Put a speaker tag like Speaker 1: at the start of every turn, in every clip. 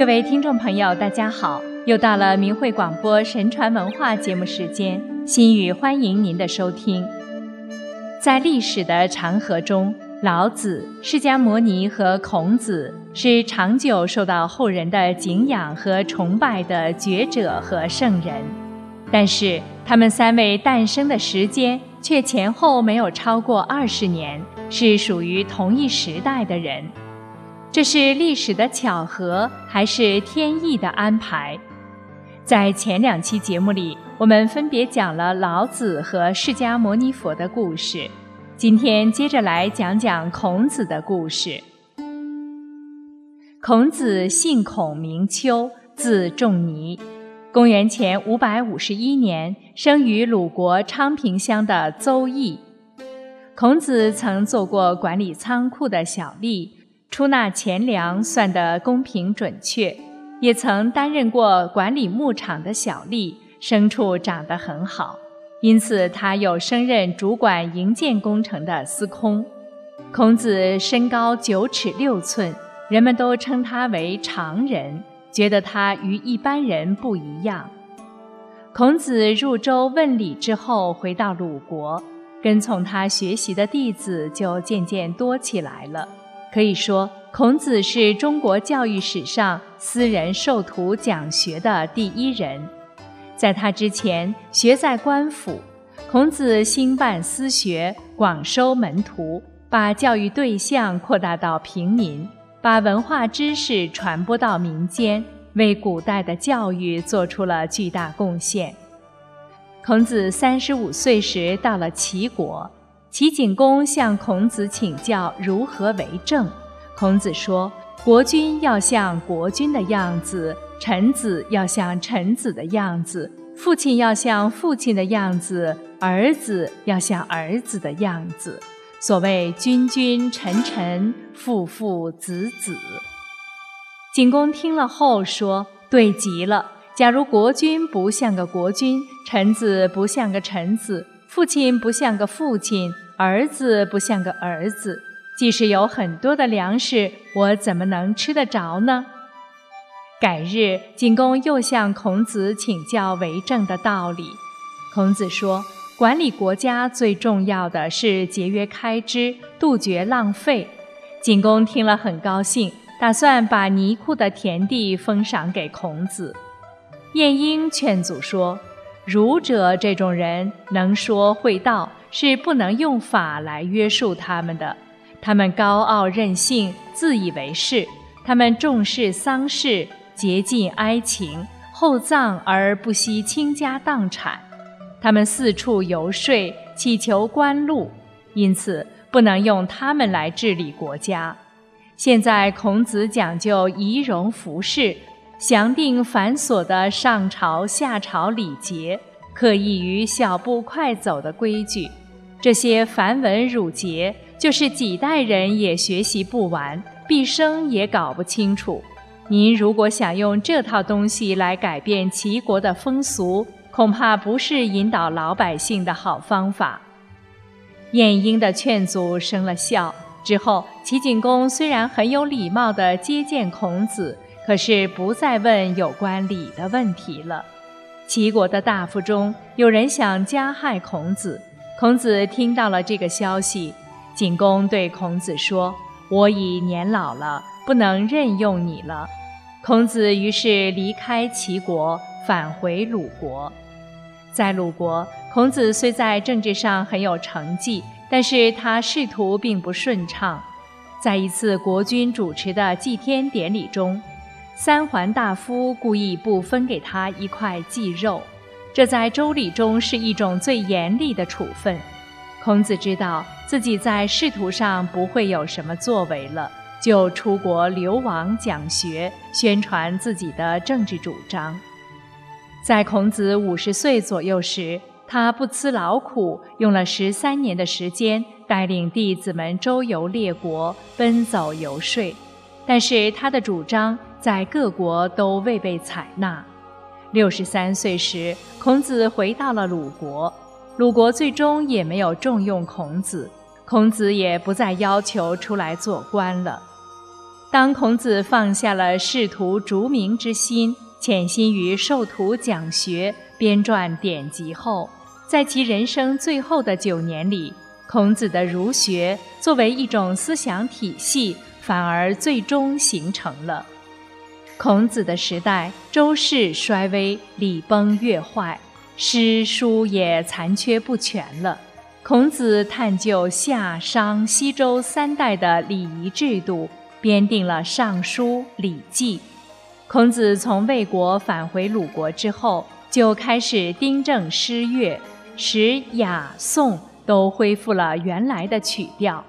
Speaker 1: 各位听众朋友，大家好！又到了明慧广播神传文化节目时间，心语欢迎您的收听。在历史的长河中，老子、释迦牟尼和孔子是长久受到后人的敬仰和崇拜的觉者和圣人，但是他们三位诞生的时间却前后没有超过二十年，是属于同一时代的人。这是历史的巧合，还是天意的安排？在前两期节目里，我们分别讲了老子和释迦牟尼佛的故事。今天接着来讲讲孔子的故事。孔子姓孔，名丘，字仲尼，公元前五百五十一年生于鲁国昌平乡的邹邑。孔子曾做过管理仓库的小吏，出纳钱粮算得公平准确。也曾担任过管理牧场的小吏，牲畜长得很好，因此他又升任主管营建工程的司空。孔子身高九尺六寸，人们都称他为常人，觉得他与一般人不一样。孔子入周问礼之后，回到鲁国，跟从他学习的弟子就渐渐多起来了。可以说，孔子是中国教育史上私人授徒讲学的第一人。在他之前，学在官府。孔子兴办私学，广收门徒，把教育对象扩大到平民，把文化知识传播到民间，为古代的教育做出了巨大贡献。孔子三十五岁时到了齐国。齐景公向孔子请教如何为政，孔子说：“国君要像国君的样子，臣子要像臣子的样子，父亲要像父亲的样子，儿子要像儿子的样子。所谓君君臣臣，父父子子。”景公听了后说：“对极了！假如国君不像个国君，臣子不像个臣子。”父亲不像个父亲，儿子不像个儿子。即使有很多的粮食，我怎么能吃得着呢？改日，景公又向孔子请教为政的道理。孔子说：“管理国家最重要的是节约开支，杜绝浪费。”景公听了很高兴，打算把泥库的田地封赏给孔子。晏婴劝阻说。儒者这种人能说会道，是不能用法来约束他们的。他们高傲任性，自以为是。他们重视丧事，竭尽哀情，厚葬而不惜倾家荡产。他们四处游说，祈求官禄，因此不能用他们来治理国家。现在孔子讲究仪容服饰。详定繁琐的上朝下朝礼节，刻意于小步快走的规矩，这些繁文缛节，就是几代人也学习不完，毕生也搞不清楚。您如果想用这套东西来改变齐国的风俗，恐怕不是引导老百姓的好方法。晏婴的劝阻生了效，之后齐景公虽然很有礼貌地接见孔子。可是不再问有关礼的问题了。齐国的大夫中有人想加害孔子，孔子听到了这个消息，景公对孔子说：“我已年老了，不能任用你了。”孔子于是离开齐国，返回鲁国。在鲁国，孔子虽在政治上很有成绩，但是他仕途并不顺畅。在一次国君主持的祭天典礼中，三桓大夫故意不分给他一块祭肉，这在周礼中是一种最严厉的处分。孔子知道自己在仕途上不会有什么作为了，就出国流亡讲学，宣传自己的政治主张。在孔子五十岁左右时，他不辞劳苦，用了十三年的时间，带领弟子们周游列国，奔走游说。但是他的主张。在各国都未被采纳。六十三岁时，孔子回到了鲁国，鲁国最终也没有重用孔子，孔子也不再要求出来做官了。当孔子放下了仕途逐名之心，潜心于授徒讲学、编撰典籍后，在其人生最后的九年里，孔子的儒学作为一种思想体系，反而最终形成了。孔子的时代，周室衰微，礼崩乐坏，诗书也残缺不全了。孔子探究夏、商、西周三代的礼仪制度。编定了《尚书》《礼记》。孔子从魏国返回鲁国之后，就开始订正诗乐，使雅、颂都恢复了原来的曲调。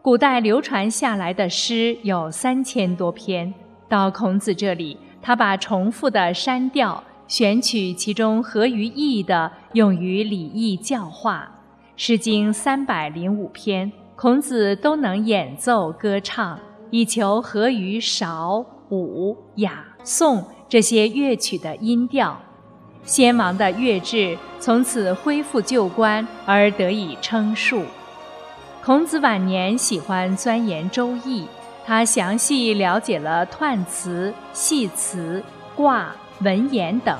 Speaker 1: 古代流传下来的诗有三千多篇，到孔子这里，他把重复的删掉，选取其中合于意的，用于礼义教化。《诗经》三百零五篇，孔子都能演奏歌唱。以求合于韶、武、雅、颂这些乐曲的音调，先王的乐制从此恢复旧观而得以称述。孔子晚年喜欢钻研《周易》，他详细了解了彖辞、系辞、卦、文言等。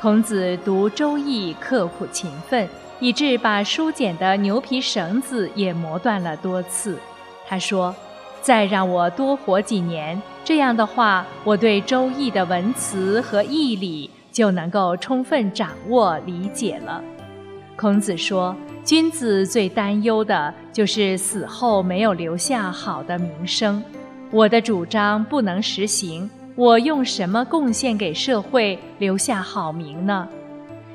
Speaker 1: 孔子读《周易》刻苦勤奋，以致把书简的牛皮绳子也磨断了多次。他说。再让我多活几年，这样的话，我对《周易》的文辞和义理就能够充分掌握理解了。孔子说：“君子最担忧的就是死后没有留下好的名声。我的主张不能实行，我用什么贡献给社会留下好名呢？”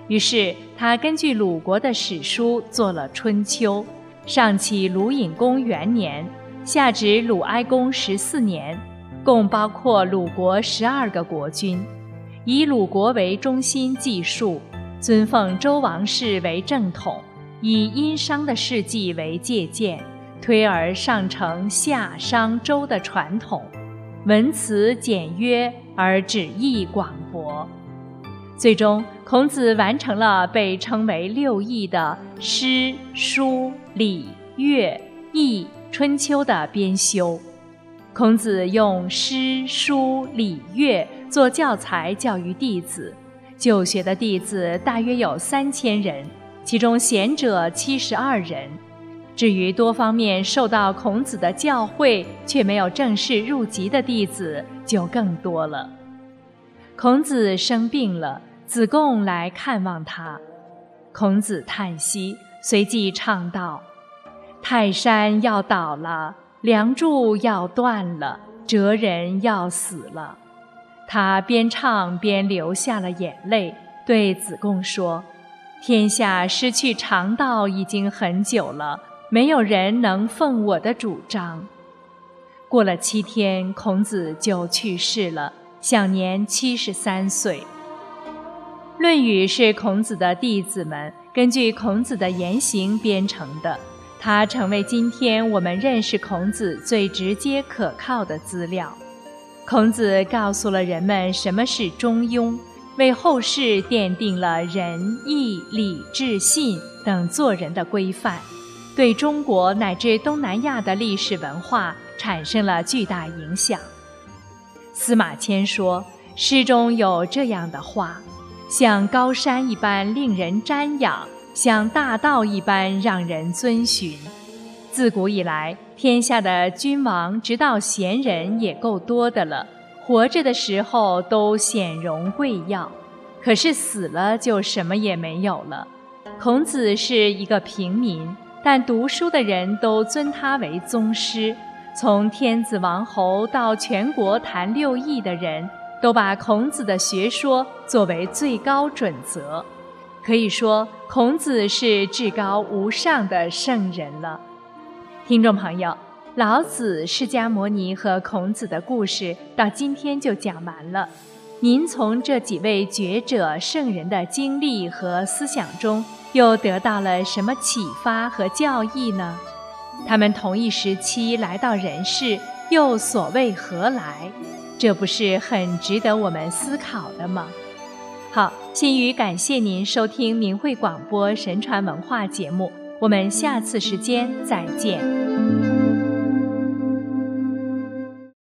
Speaker 1: 于是他根据鲁国的史书做了《春秋》，上启鲁隐公元年。下至鲁哀公十四年，共包括鲁国十二个国君，以鲁国为中心计数，尊奉周王室为正统，以殷商的事迹为借鉴，推而上承夏商周的传统，文辞简约而旨意广博。最终，孔子完成了被称为六艺的诗、书、礼、乐、易。春秋的编修，孔子用诗、书、礼、乐做教材教育弟子，就学的弟子大约有三千人，其中贤者七十二人。至于多方面受到孔子的教诲却没有正式入籍的弟子，就更多了。孔子生病了，子贡来看望他，孔子叹息，随即唱道。泰山要倒了，梁柱要断了，哲人要死了。他边唱边流下了眼泪，对子贡说：“天下失去常道已经很久了，没有人能奉我的主张。”过了七天，孔子就去世了，享年七十三岁。《论语》是孔子的弟子们根据孔子的言行编成的。它成为今天我们认识孔子最直接可靠的资料。孔子告诉了人们什么是中庸，为后世奠定了仁义礼智信等做人的规范，对中国乃至东南亚的历史文化产生了巨大影响。司马迁说，诗中有这样的话：像高山一般令人瞻仰。像大道一般让人遵循。自古以来，天下的君王，直到贤人也够多的了。活着的时候都显荣贵耀，可是死了就什么也没有了。孔子是一个平民，但读书的人都尊他为宗师。从天子王侯到全国谈六艺的人，都把孔子的学说作为最高准则。可以说，孔子是至高无上的圣人了。听众朋友，老子、释迦牟尼和孔子的故事到今天就讲完了。您从这几位觉者圣人的经历和思想中，又得到了什么启发和教益呢？他们同一时期来到人世，又所谓何来？这不是很值得我们思考的吗？好，心语感谢您收听明慧广播神传文化节目，我们下次时间再见。